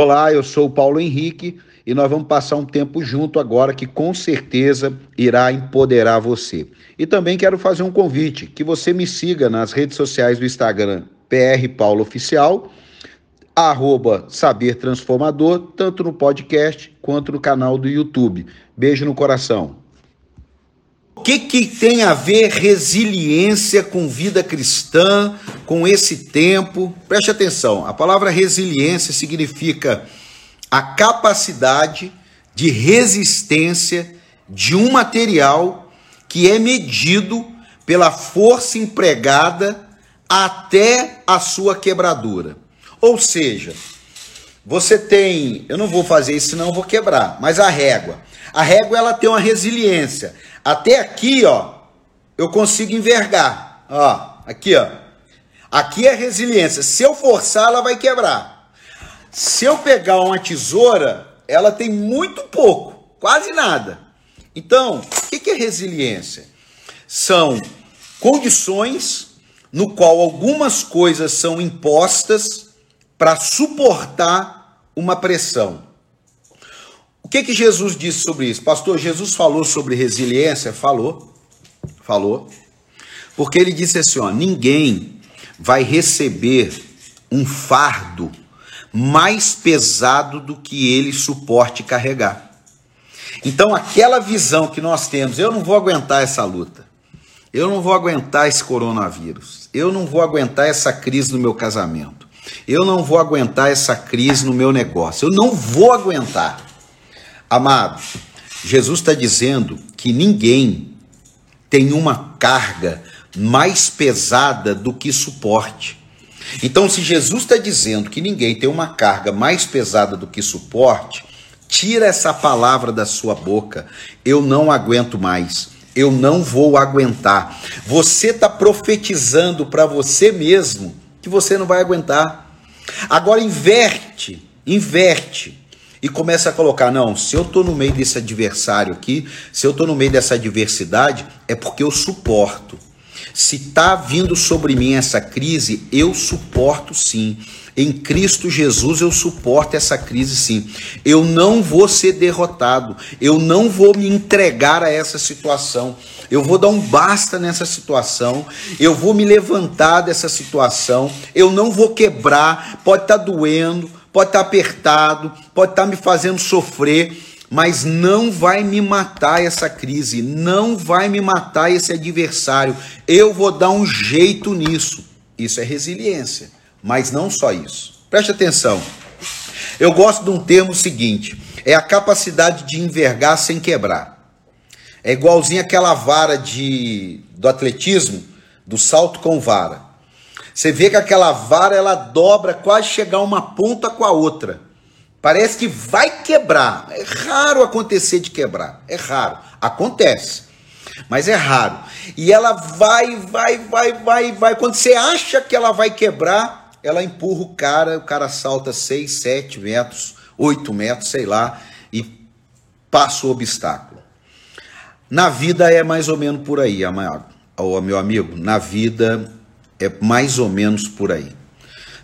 Olá, eu sou o Paulo Henrique e nós vamos passar um tempo junto agora que com certeza irá empoderar você. E também quero fazer um convite que você me siga nas redes sociais do Instagram PR Paulo Oficial, arroba Saber Transformador, tanto no podcast quanto no canal do YouTube. Beijo no coração. Que, que tem a ver resiliência com vida cristã, com esse tempo? Preste atenção, a palavra resiliência significa a capacidade de resistência de um material que é medido pela força empregada até a sua quebradura. Ou seja, você tem, eu não vou fazer isso senão eu vou quebrar, mas a régua. A régua ela tem uma resiliência. Até aqui, ó, eu consigo envergar. Ó, aqui, ó. Aqui é resiliência. Se eu forçar, ela vai quebrar. Se eu pegar uma tesoura, ela tem muito pouco, quase nada. Então, o que é resiliência? São condições no qual algumas coisas são impostas para suportar uma pressão. O que que Jesus disse sobre isso? Pastor, Jesus falou sobre resiliência? Falou. Falou. Porque ele disse assim, ó, ninguém vai receber um fardo mais pesado do que ele suporte carregar. Então, aquela visão que nós temos, eu não vou aguentar essa luta, eu não vou aguentar esse coronavírus, eu não vou aguentar essa crise no meu casamento, eu não vou aguentar essa crise no meu negócio, eu não vou aguentar. Amado, Jesus está dizendo que ninguém tem uma carga mais pesada do que suporte. Então, se Jesus está dizendo que ninguém tem uma carga mais pesada do que suporte, tira essa palavra da sua boca. Eu não aguento mais. Eu não vou aguentar. Você está profetizando para você mesmo que você não vai aguentar. Agora inverte, inverte e começa a colocar: não, se eu estou no meio desse adversário aqui, se eu estou no meio dessa adversidade, é porque eu suporto. Se está vindo sobre mim essa crise, eu suporto sim. Em Cristo Jesus eu suporto essa crise sim. Eu não vou ser derrotado. Eu não vou me entregar a essa situação. Eu vou dar um basta nessa situação. Eu vou me levantar dessa situação. Eu não vou quebrar. Pode estar tá doendo, pode estar tá apertado, pode estar tá me fazendo sofrer mas não vai me matar essa crise, não vai me matar esse adversário. Eu vou dar um jeito nisso. Isso é resiliência, mas não só isso. Preste atenção. Eu gosto de um termo seguinte: é a capacidade de envergar sem quebrar. É igualzinho aquela vara de do atletismo, do salto com vara. Você vê que aquela vara ela dobra quase chegar uma ponta com a outra. Parece que vai quebrar. É raro acontecer de quebrar. É raro. Acontece. Mas é raro. E ela vai, vai, vai, vai, vai. Quando você acha que ela vai quebrar, ela empurra o cara, o cara salta 6, 7 metros, 8 metros, sei lá, e passa o obstáculo. Na vida é mais ou menos por aí, amado, meu amigo. Na vida é mais ou menos por aí.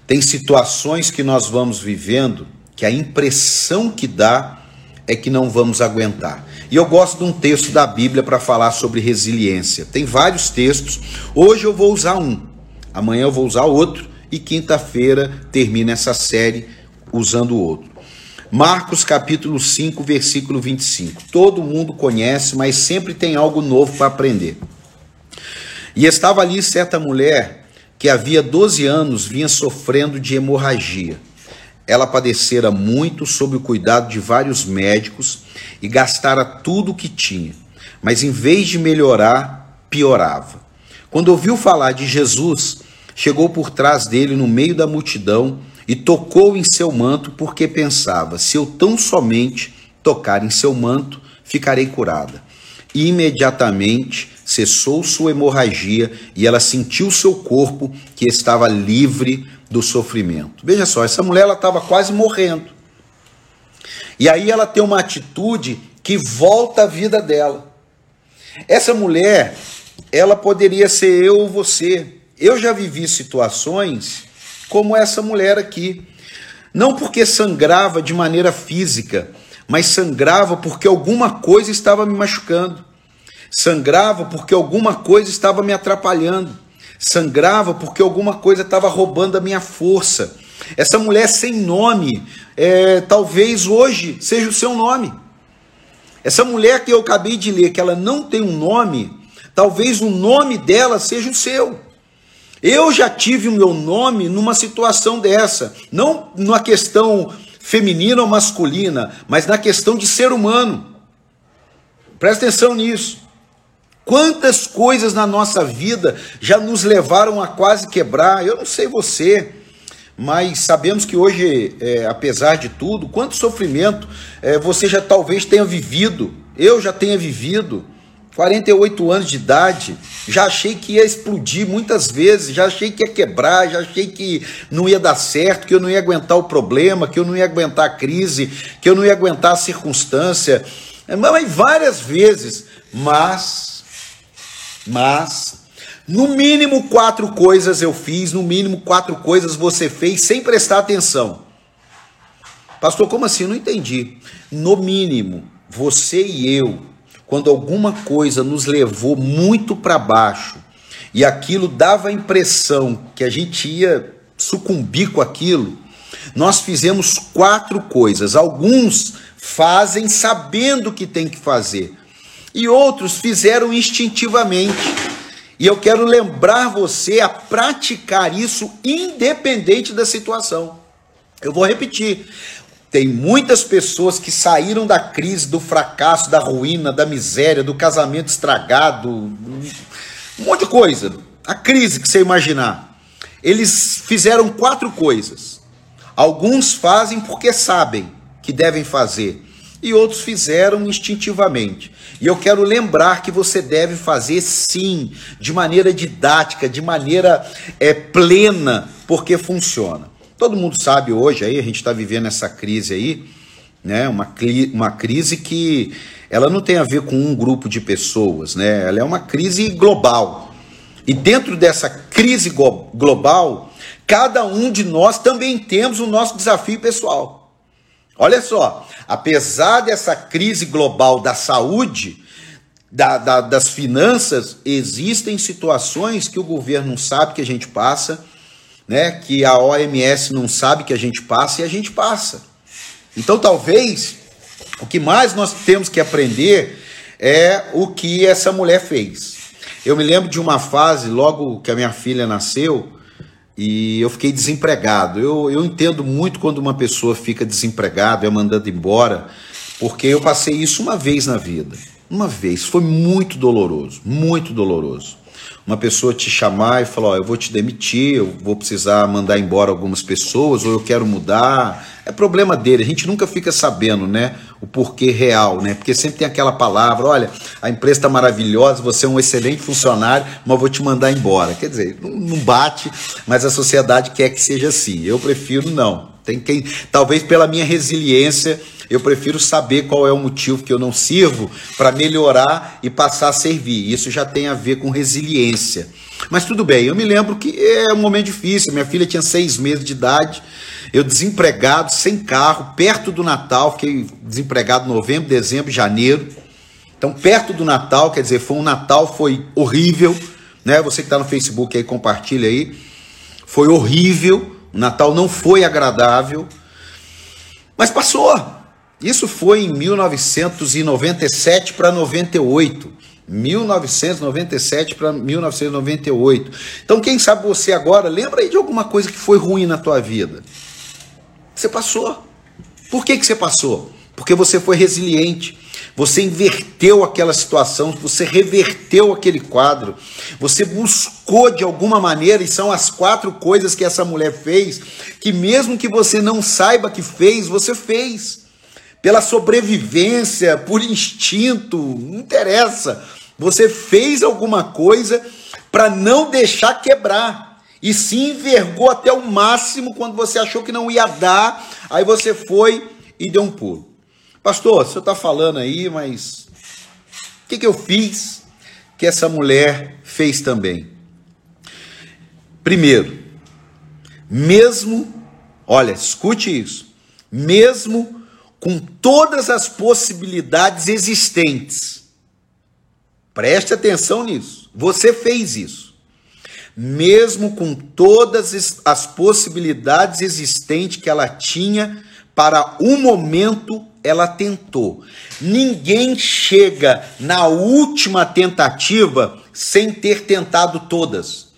Tem situações que nós vamos vivendo que a impressão que dá é que não vamos aguentar. E eu gosto de um texto da Bíblia para falar sobre resiliência. Tem vários textos. Hoje eu vou usar um, amanhã eu vou usar outro e quinta-feira termina essa série usando outro. Marcos capítulo 5, versículo 25. Todo mundo conhece, mas sempre tem algo novo para aprender. E estava ali certa mulher que havia 12 anos vinha sofrendo de hemorragia ela padecera muito sob o cuidado de vários médicos e gastara tudo o que tinha, mas em vez de melhorar, piorava. Quando ouviu falar de Jesus, chegou por trás dele no meio da multidão e tocou em seu manto, porque pensava: se eu tão somente tocar em seu manto, ficarei curada. E imediatamente cessou sua hemorragia e ela sentiu seu corpo que estava livre do sofrimento. Veja só, essa mulher ela estava quase morrendo. E aí ela tem uma atitude que volta a vida dela. Essa mulher, ela poderia ser eu ou você. Eu já vivi situações como essa mulher aqui. Não porque sangrava de maneira física, mas sangrava porque alguma coisa estava me machucando. Sangrava porque alguma coisa estava me atrapalhando. Sangrava porque alguma coisa estava roubando a minha força. Essa mulher sem nome, é, talvez hoje seja o seu nome. Essa mulher que eu acabei de ler, que ela não tem um nome, talvez o nome dela seja o seu. Eu já tive o meu nome numa situação dessa, não numa questão feminina ou masculina, mas na questão de ser humano. Presta atenção nisso. Quantas coisas na nossa vida já nos levaram a quase quebrar? Eu não sei você, mas sabemos que hoje, é, apesar de tudo, quanto sofrimento é, você já talvez tenha vivido, eu já tenha vivido. 48 anos de idade, já achei que ia explodir muitas vezes, já achei que ia quebrar, já achei que não ia dar certo, que eu não ia aguentar o problema, que eu não ia aguentar a crise, que eu não ia aguentar a circunstância. Mas várias vezes, mas, mas, no mínimo quatro coisas eu fiz, no mínimo quatro coisas você fez sem prestar atenção. Pastor, como assim? Não entendi. No mínimo, você e eu quando alguma coisa nos levou muito para baixo e aquilo dava a impressão que a gente ia sucumbir com aquilo, nós fizemos quatro coisas. Alguns fazem sabendo o que tem que fazer, e outros fizeram instintivamente. E eu quero lembrar você a praticar isso independente da situação. Eu vou repetir. Tem muitas pessoas que saíram da crise, do fracasso, da ruína, da miséria, do casamento estragado, um monte de coisa. A crise que você imaginar. Eles fizeram quatro coisas. Alguns fazem porque sabem que devem fazer, e outros fizeram instintivamente. E eu quero lembrar que você deve fazer sim, de maneira didática, de maneira é, plena, porque funciona. Todo mundo sabe hoje aí, a gente está vivendo essa crise aí, né? Uma, uma crise que ela não tem a ver com um grupo de pessoas, né? Ela é uma crise global. E dentro dessa crise global, cada um de nós também temos o nosso desafio pessoal. Olha só, apesar dessa crise global da saúde, da, da, das finanças, existem situações que o governo não sabe que a gente passa, né, que a OMS não sabe que a gente passa e a gente passa. Então, talvez o que mais nós temos que aprender é o que essa mulher fez. Eu me lembro de uma fase, logo que a minha filha nasceu, e eu fiquei desempregado. Eu, eu entendo muito quando uma pessoa fica desempregada, é mandando embora, porque eu passei isso uma vez na vida. Uma vez. Foi muito doloroso, muito doloroso uma pessoa te chamar e falar: Ó, eu vou te demitir, eu vou precisar mandar embora algumas pessoas, ou eu quero mudar. É problema dele, a gente nunca fica sabendo, né? O porquê real, né? Porque sempre tem aquela palavra: olha, a empresa está maravilhosa, você é um excelente funcionário, mas vou te mandar embora. Quer dizer, não bate, mas a sociedade quer que seja assim. Eu prefiro não. Tem quem, talvez pela minha resiliência, eu prefiro saber qual é o motivo que eu não sirvo para melhorar e passar a servir. Isso já tem a ver com resiliência. Mas tudo bem, eu me lembro que é um momento difícil. Minha filha tinha seis meses de idade, eu desempregado, sem carro, perto do Natal, fiquei desempregado novembro, dezembro, janeiro. Então, perto do Natal, quer dizer, foi um Natal, foi horrível. Né? Você que está no Facebook aí, compartilha aí. Foi horrível, o Natal não foi agradável, mas passou. Isso foi em 1997 para 98. 1997 para 1998. Então, quem sabe você agora lembra aí de alguma coisa que foi ruim na tua vida? Você passou. Por que, que você passou? Porque você foi resiliente. Você inverteu aquela situação, você reverteu aquele quadro, você buscou de alguma maneira, e são as quatro coisas que essa mulher fez, que mesmo que você não saiba que fez, você fez pela sobrevivência, por instinto, não interessa. Você fez alguma coisa para não deixar quebrar. E se envergou até o máximo quando você achou que não ia dar, aí você foi e deu um pulo. Pastor, senhor está falando aí, mas o que, que eu fiz que essa mulher fez também? Primeiro, mesmo Olha, escute isso. Mesmo com todas as possibilidades existentes. Preste atenção nisso. Você fez isso. Mesmo com todas as possibilidades existentes que ela tinha, para o momento ela tentou. Ninguém chega na última tentativa sem ter tentado todas.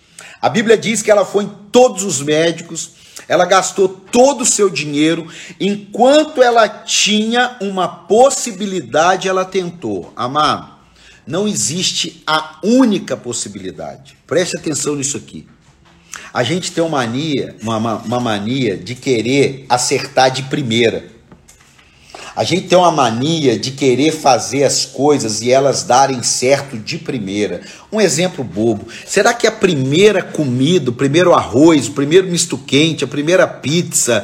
A Bíblia diz que ela foi em todos os médicos, ela gastou todo o seu dinheiro, enquanto ela tinha uma possibilidade, ela tentou. Amado, não existe a única possibilidade. Preste atenção nisso aqui. A gente tem uma mania, uma, uma mania de querer acertar de primeira. A gente tem uma mania de querer fazer as coisas e elas darem certo de primeira. Um exemplo bobo. Será que a primeira comida, o primeiro arroz, o primeiro misto quente, a primeira pizza,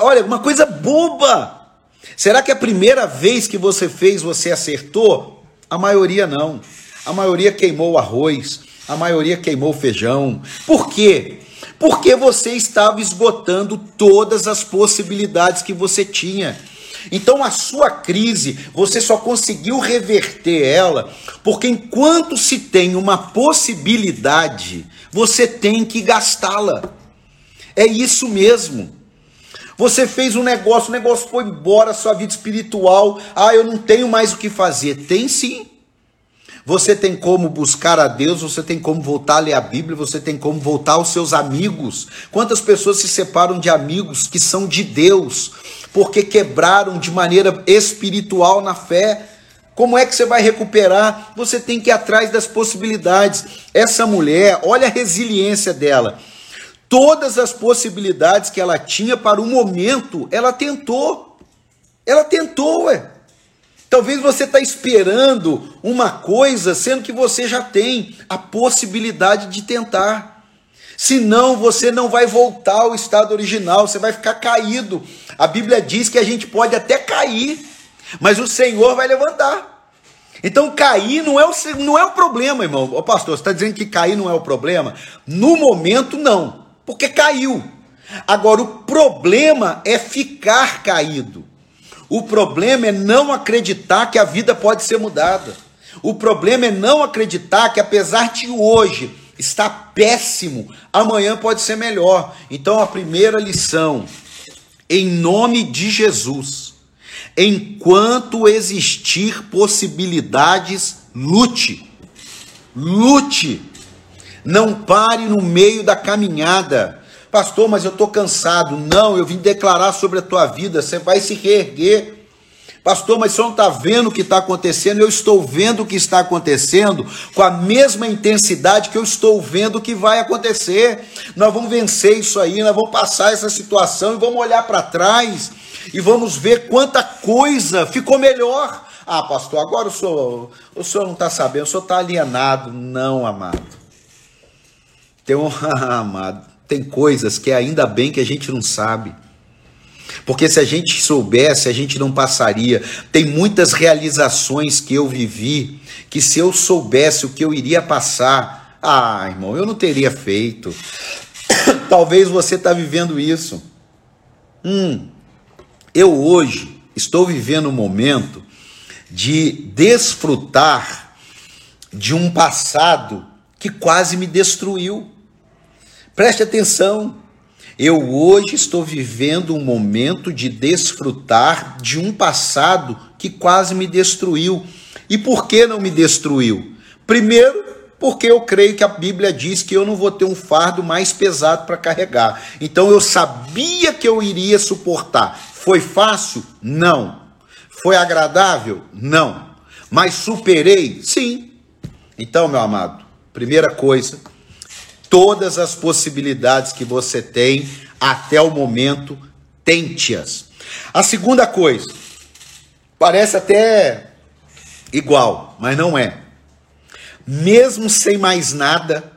olha, uma coisa boba. Será que a primeira vez que você fez você acertou? A maioria não. A maioria queimou o arroz, a maioria queimou o feijão. Por quê? Porque você estava esgotando todas as possibilidades que você tinha. Então a sua crise, você só conseguiu reverter ela porque enquanto se tem uma possibilidade, você tem que gastá-la. É isso mesmo. Você fez um negócio, o negócio foi embora, sua vida espiritual. Ah, eu não tenho mais o que fazer. Tem sim. Você tem como buscar a Deus, você tem como voltar a ler a Bíblia, você tem como voltar aos seus amigos. Quantas pessoas se separam de amigos que são de Deus, porque quebraram de maneira espiritual na fé? Como é que você vai recuperar? Você tem que ir atrás das possibilidades. Essa mulher, olha a resiliência dela. Todas as possibilidades que ela tinha para o momento, ela tentou. Ela tentou, ué. Talvez você está esperando uma coisa, sendo que você já tem a possibilidade de tentar. Senão você não vai voltar ao estado original, você vai ficar caído. A Bíblia diz que a gente pode até cair, mas o Senhor vai levantar. Então cair não é o, não é o problema, irmão. Ô pastor, você está dizendo que cair não é o problema? No momento, não, porque caiu. Agora, o problema é ficar caído. O problema é não acreditar que a vida pode ser mudada. O problema é não acreditar que apesar de hoje estar péssimo, amanhã pode ser melhor. Então a primeira lição, em nome de Jesus, enquanto existir possibilidades, lute. Lute. Não pare no meio da caminhada. Pastor, mas eu estou cansado. Não, eu vim declarar sobre a tua vida. Você vai se reerguer. Pastor, mas você não está vendo o que está acontecendo? Eu estou vendo o que está acontecendo com a mesma intensidade que eu estou vendo o que vai acontecer. Nós vamos vencer isso aí, nós vamos passar essa situação e vamos olhar para trás e vamos ver quanta coisa ficou melhor. Ah, pastor, agora o senhor, o senhor não está sabendo, o senhor está alienado. Não, amado. Tem um amado tem coisas que ainda bem que a gente não sabe. Porque se a gente soubesse, a gente não passaria. Tem muitas realizações que eu vivi que se eu soubesse o que eu iria passar, ah, irmão, eu não teria feito. Talvez você está vivendo isso. Hum, eu hoje estou vivendo um momento de desfrutar de um passado que quase me destruiu. Preste atenção. Eu hoje estou vivendo um momento de desfrutar de um passado que quase me destruiu. E por que não me destruiu? Primeiro, porque eu creio que a Bíblia diz que eu não vou ter um fardo mais pesado para carregar. Então eu sabia que eu iria suportar. Foi fácil? Não. Foi agradável? Não. Mas superei? Sim. Então, meu amado, primeira coisa, todas as possibilidades que você tem até o momento, tente-as. A segunda coisa, parece até igual, mas não é. Mesmo sem mais nada,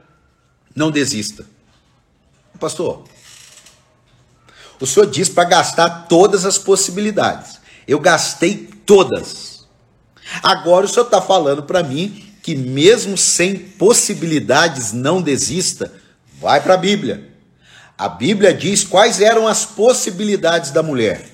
não desista. Pastor, o senhor diz para gastar todas as possibilidades. Eu gastei todas. Agora o senhor está falando para mim que mesmo sem possibilidades não desista, vai para a Bíblia. A Bíblia diz quais eram as possibilidades da mulher: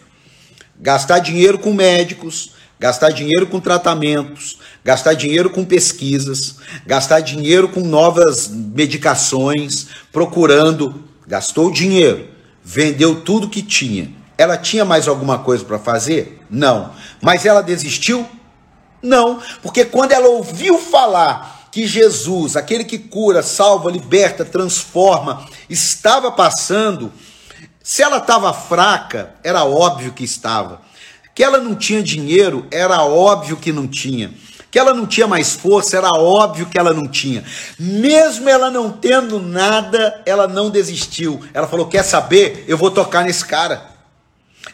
gastar dinheiro com médicos, gastar dinheiro com tratamentos, gastar dinheiro com pesquisas, gastar dinheiro com novas medicações, procurando, gastou dinheiro, vendeu tudo que tinha. Ela tinha mais alguma coisa para fazer? Não. Mas ela desistiu? Não, porque quando ela ouviu falar que Jesus, aquele que cura, salva, liberta, transforma, estava passando, se ela estava fraca, era óbvio que estava. Que ela não tinha dinheiro, era óbvio que não tinha. Que ela não tinha mais força, era óbvio que ela não tinha. Mesmo ela não tendo nada, ela não desistiu. Ela falou: Quer saber? Eu vou tocar nesse cara.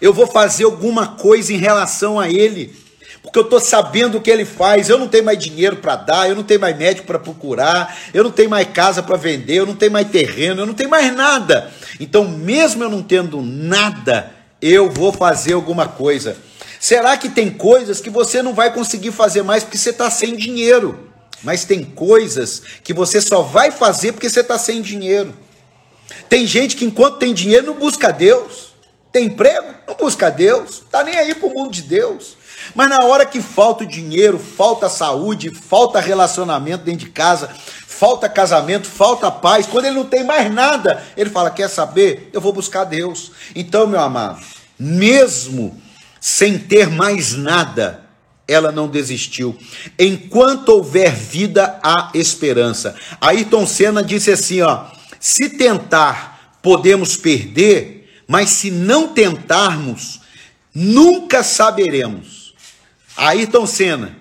Eu vou fazer alguma coisa em relação a ele porque eu estou sabendo o que ele faz. Eu não tenho mais dinheiro para dar, eu não tenho mais médico para procurar, eu não tenho mais casa para vender, eu não tenho mais terreno, eu não tenho mais nada. Então, mesmo eu não tendo nada, eu vou fazer alguma coisa. Será que tem coisas que você não vai conseguir fazer mais porque você está sem dinheiro? Mas tem coisas que você só vai fazer porque você está sem dinheiro. Tem gente que enquanto tem dinheiro não busca Deus. Tem emprego? Não busca Deus. Está nem aí para o mundo de Deus. Mas na hora que falta o dinheiro, falta saúde, falta relacionamento dentro de casa, falta casamento, falta paz, quando ele não tem mais nada, ele fala: Quer saber? Eu vou buscar Deus. Então, meu amado, mesmo sem ter mais nada, ela não desistiu. Enquanto houver vida, há esperança. Ayrton Senna disse assim: ó, se tentar, podemos perder, mas se não tentarmos, nunca saberemos. Ayrton Senna,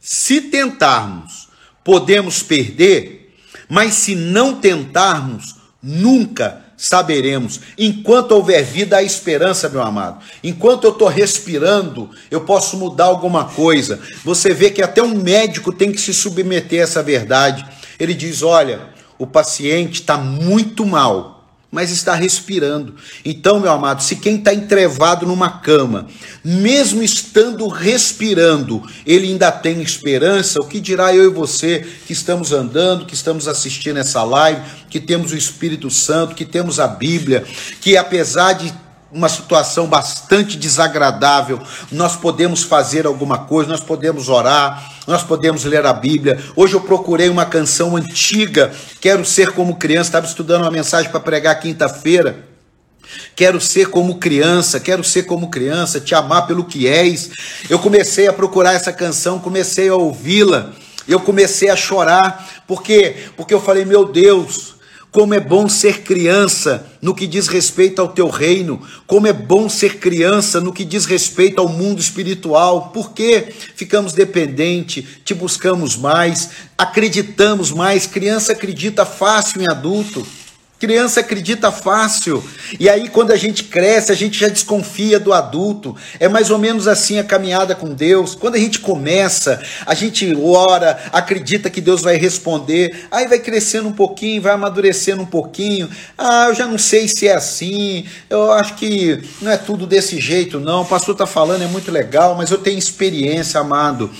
se tentarmos, podemos perder, mas se não tentarmos, nunca saberemos. Enquanto houver vida, há esperança, meu amado. Enquanto eu estou respirando, eu posso mudar alguma coisa. Você vê que até um médico tem que se submeter a essa verdade. Ele diz: olha, o paciente está muito mal mas está respirando. Então, meu amado, se quem está entrevado numa cama, mesmo estando respirando, ele ainda tem esperança, o que dirá eu e você que estamos andando, que estamos assistindo essa live, que temos o Espírito Santo, que temos a Bíblia, que apesar de uma situação bastante desagradável, nós podemos fazer alguma coisa, nós podemos orar, nós podemos ler a Bíblia. Hoje eu procurei uma canção antiga, Quero Ser Como Criança, estava estudando uma mensagem para pregar quinta-feira. Quero ser como criança, quero ser como criança, te amar pelo que és. Eu comecei a procurar essa canção, comecei a ouvi-la, eu comecei a chorar, por quê? Porque eu falei, meu Deus, como é bom ser criança no que diz respeito ao teu reino, como é bom ser criança no que diz respeito ao mundo espiritual, porque ficamos dependentes, te buscamos mais, acreditamos mais. Criança acredita fácil em adulto. Criança acredita fácil. E aí, quando a gente cresce, a gente já desconfia do adulto. É mais ou menos assim a caminhada com Deus. Quando a gente começa, a gente ora, acredita que Deus vai responder. Aí vai crescendo um pouquinho, vai amadurecendo um pouquinho. Ah, eu já não sei se é assim. Eu acho que não é tudo desse jeito, não. O pastor está falando, é muito legal, mas eu tenho experiência, amado.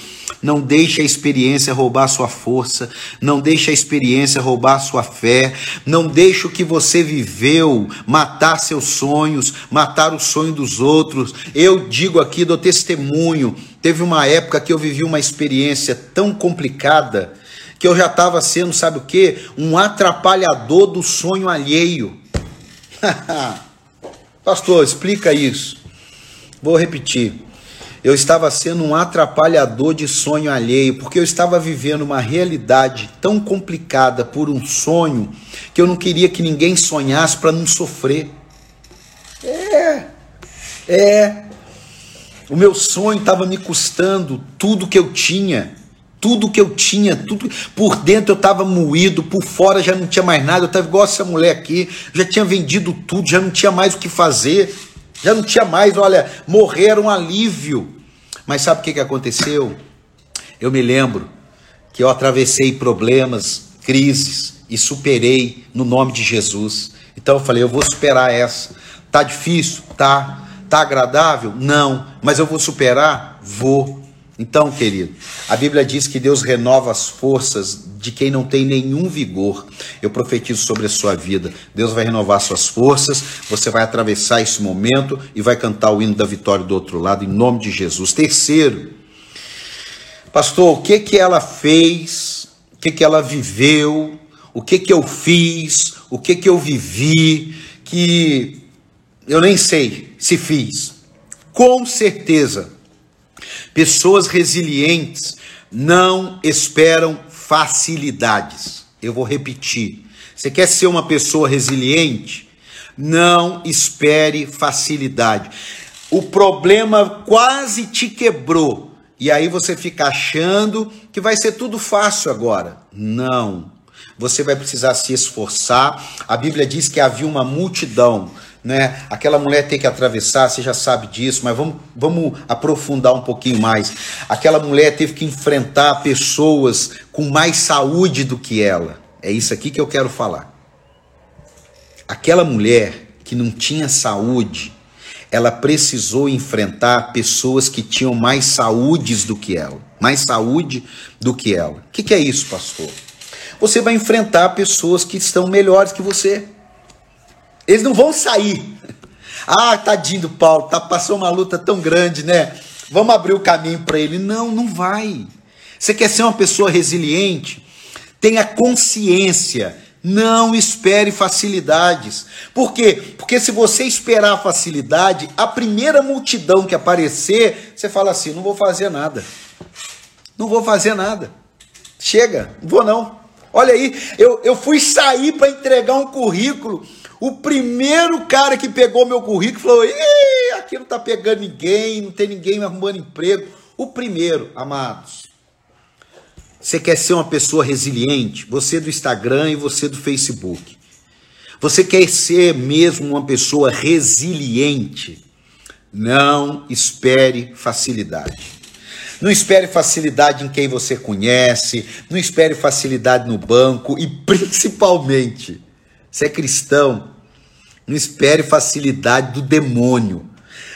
Não deixe a experiência roubar sua força, não deixe a experiência roubar sua fé, não deixe o que você viveu matar seus sonhos, matar o sonho dos outros. Eu digo aqui do testemunho, teve uma época que eu vivi uma experiência tão complicada que eu já estava sendo, sabe o que? Um atrapalhador do sonho alheio. Pastor, explica isso. Vou repetir eu estava sendo um atrapalhador de sonho alheio, porque eu estava vivendo uma realidade tão complicada por um sonho que eu não queria que ninguém sonhasse para não sofrer. É, é. O meu sonho estava me custando tudo que eu tinha, tudo que eu tinha, tudo por dentro eu estava moído, por fora já não tinha mais nada. Eu estava igual essa mulher aqui, já tinha vendido tudo, já não tinha mais o que fazer. Já não tinha mais, olha, morrer um alívio. Mas sabe o que, que aconteceu? Eu me lembro que eu atravessei problemas, crises e superei no nome de Jesus. Então eu falei, eu vou superar essa. Tá difícil? Tá. Tá agradável? Não. Mas eu vou superar? Vou. Então, querido, a Bíblia diz que Deus renova as forças de quem não tem nenhum vigor. Eu profetizo sobre a sua vida. Deus vai renovar suas forças, você vai atravessar esse momento e vai cantar o hino da vitória do outro lado, em nome de Jesus. Terceiro, pastor, o que que ela fez? O que que ela viveu? O que que eu fiz? O que que eu vivi? Que eu nem sei se fiz. Com certeza Pessoas resilientes não esperam facilidades. Eu vou repetir. Você quer ser uma pessoa resiliente? Não espere facilidade. O problema quase te quebrou. E aí você fica achando que vai ser tudo fácil agora. Não. Você vai precisar se esforçar. A Bíblia diz que havia uma multidão né? Aquela mulher tem que atravessar, você já sabe disso, mas vamos, vamos aprofundar um pouquinho mais. Aquela mulher teve que enfrentar pessoas com mais saúde do que ela. É isso aqui que eu quero falar. Aquela mulher que não tinha saúde, ela precisou enfrentar pessoas que tinham mais saúdes do que ela, mais saúde do que ela. O que, que é isso, pastor? Você vai enfrentar pessoas que estão melhores que você. Eles não vão sair. Ah, tadinho do Paulo, tá, passou uma luta tão grande, né? Vamos abrir o caminho para ele. Não, não vai. Você quer ser uma pessoa resiliente? Tenha consciência. Não espere facilidades. Por quê? Porque se você esperar facilidade, a primeira multidão que aparecer, você fala assim: não vou fazer nada. Não vou fazer nada. Chega, não vou não. Olha aí, eu, eu fui sair para entregar um currículo. O primeiro cara que pegou meu currículo falou: aqui não está pegando ninguém, não tem ninguém me arrumando emprego. O primeiro, amados. Você quer ser uma pessoa resiliente? Você do Instagram e você do Facebook. Você quer ser mesmo uma pessoa resiliente? Não espere facilidade. Não espere facilidade em quem você conhece, não espere facilidade no banco e principalmente, se é cristão, não espere facilidade do demônio.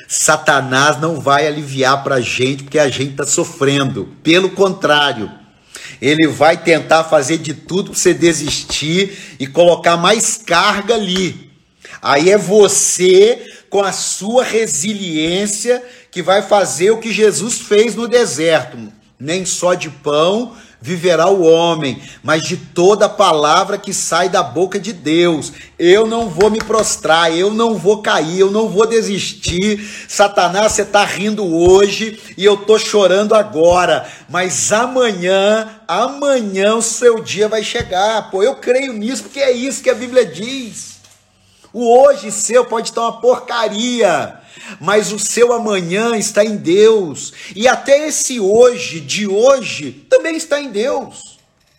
Satanás não vai aliviar para a gente porque a gente está sofrendo. Pelo contrário, ele vai tentar fazer de tudo para você desistir e colocar mais carga ali. Aí é você, com a sua resiliência, que vai fazer o que Jesus fez no deserto. Nem só de pão viverá o homem, mas de toda palavra que sai da boca de Deus. Eu não vou me prostrar, eu não vou cair, eu não vou desistir. Satanás, você está rindo hoje e eu estou chorando agora, mas amanhã, amanhã o seu dia vai chegar. Pô, eu creio nisso porque é isso que a Bíblia diz. O hoje seu pode estar uma porcaria mas o seu amanhã está em Deus, e até esse hoje, de hoje, também está em Deus.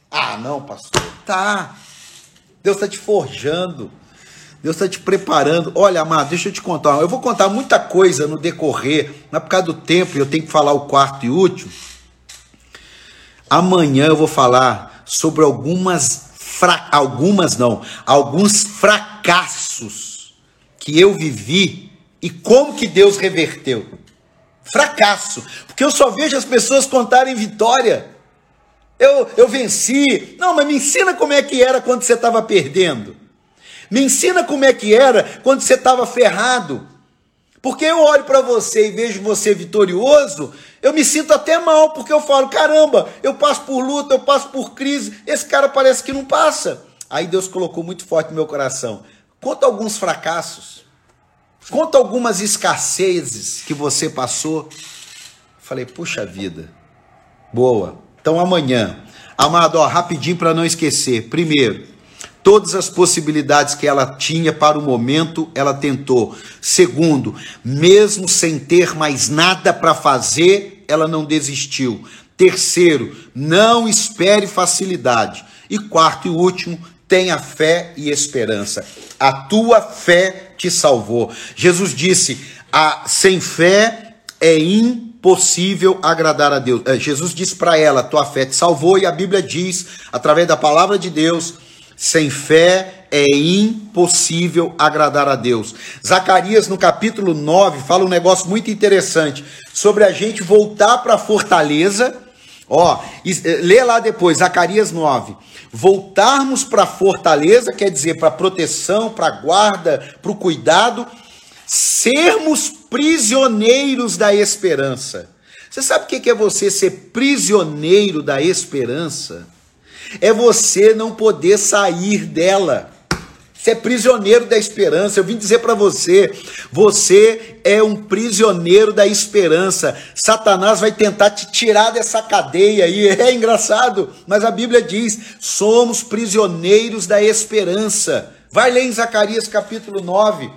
Ah, não, pastor, tá. Deus está te forjando, Deus está te preparando. Olha, amado, deixa eu te contar. Eu vou contar muita coisa no decorrer, mas por causa do tempo, eu tenho que falar o quarto e último. Amanhã eu vou falar sobre algumas, fra... algumas não, alguns fracassos que eu vivi e como que Deus reverteu? Fracasso. Porque eu só vejo as pessoas contarem vitória. Eu, eu venci. Não, mas me ensina como é que era quando você estava perdendo. Me ensina como é que era quando você estava ferrado. Porque eu olho para você e vejo você vitorioso, eu me sinto até mal, porque eu falo: caramba, eu passo por luta, eu passo por crise, esse cara parece que não passa. Aí Deus colocou muito forte no meu coração. Conta alguns fracassos. Conta algumas escassezes que você passou. Falei, puxa vida. Boa. Então amanhã, amado, ó, rapidinho para não esquecer. Primeiro, todas as possibilidades que ela tinha para o momento, ela tentou. Segundo, mesmo sem ter mais nada para fazer, ela não desistiu. Terceiro, não espere facilidade. E quarto e último, tenha fé e esperança. A tua fé te salvou. Jesus disse: sem fé é impossível agradar a Deus. É, Jesus disse para ela: tua fé te salvou, e a Bíblia diz, através da palavra de Deus, sem fé é impossível agradar a Deus. Zacarias, no capítulo 9, fala um negócio muito interessante sobre a gente voltar para a fortaleza. Ó, eh, lê lá depois, Zacarias 9. Voltarmos para a fortaleza, quer dizer, para proteção, para guarda, para o cuidado, sermos prisioneiros da esperança. Você sabe o que é você ser prisioneiro da esperança? É você não poder sair dela. Você é prisioneiro da esperança. Eu vim dizer para você, você é um prisioneiro da esperança. Satanás vai tentar te tirar dessa cadeia aí. É engraçado, mas a Bíblia diz: somos prisioneiros da esperança. Vai ler em Zacarias capítulo 9.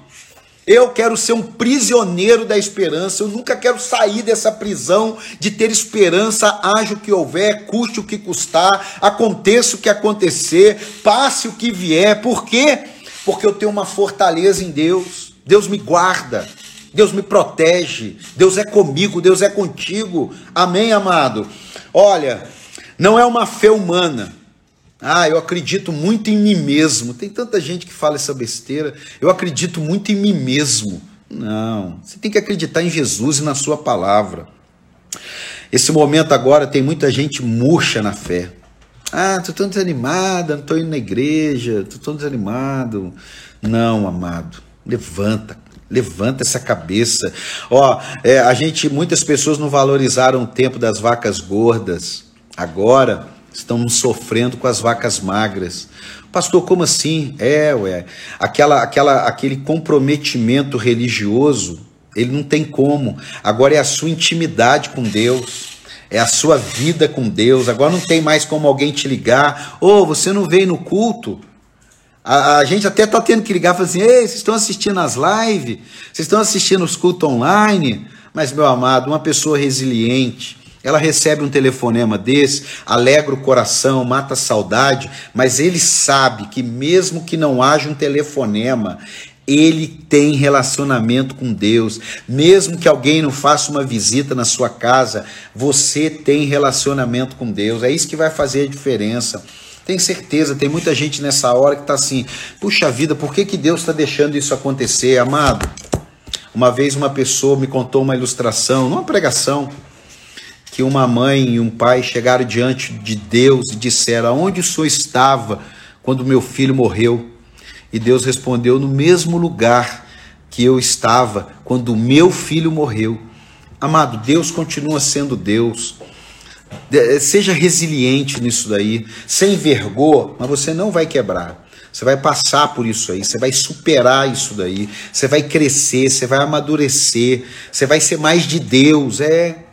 Eu quero ser um prisioneiro da esperança. Eu nunca quero sair dessa prisão de ter esperança, haja o que houver, custe o que custar, aconteça o que acontecer, passe o que vier. Por quê? Porque eu tenho uma fortaleza em Deus. Deus me guarda. Deus me protege. Deus é comigo, Deus é contigo. Amém, amado. Olha, não é uma fé humana ah, eu acredito muito em mim mesmo. Tem tanta gente que fala essa besteira. Eu acredito muito em mim mesmo. Não, você tem que acreditar em Jesus e na Sua palavra. Esse momento agora tem muita gente murcha na fé. Ah, tô tão desanimada, não tô indo na igreja, tô tão desanimado. Não, amado, levanta, levanta essa cabeça. Ó, é, a gente, muitas pessoas não valorizaram o tempo das vacas gordas. Agora, Estamos sofrendo com as vacas magras. Pastor, como assim? É, ué. Aquela, aquela, aquele comprometimento religioso, ele não tem como. Agora é a sua intimidade com Deus. É a sua vida com Deus. Agora não tem mais como alguém te ligar. Ô, oh, você não veio no culto? A, a gente até está tendo que ligar e falar assim: Ei, vocês estão assistindo as lives? Vocês estão assistindo os cultos online? Mas, meu amado, uma pessoa resiliente, ela recebe um telefonema desse, alegra o coração, mata a saudade, mas ele sabe que mesmo que não haja um telefonema, ele tem relacionamento com Deus. Mesmo que alguém não faça uma visita na sua casa, você tem relacionamento com Deus. É isso que vai fazer a diferença. Tem certeza, tem muita gente nessa hora que está assim: puxa vida, por que, que Deus está deixando isso acontecer, amado? Uma vez uma pessoa me contou uma ilustração, numa pregação que uma mãe e um pai chegaram diante de Deus e disseram: Onde o senhor estava quando meu filho morreu? E Deus respondeu: No mesmo lugar que eu estava quando o meu filho morreu. Amado, Deus continua sendo Deus. Seja resiliente nisso daí, sem vergonha, mas você não vai quebrar. Você vai passar por isso aí, você vai superar isso daí, você vai crescer, você vai amadurecer, você vai ser mais de Deus. É,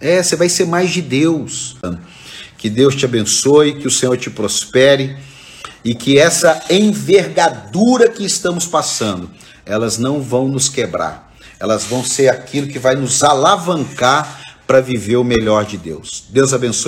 é, você vai ser mais de Deus. Que Deus te abençoe, que o Senhor te prospere e que essa envergadura que estamos passando, elas não vão nos quebrar. Elas vão ser aquilo que vai nos alavancar para viver o melhor de Deus. Deus abençoe.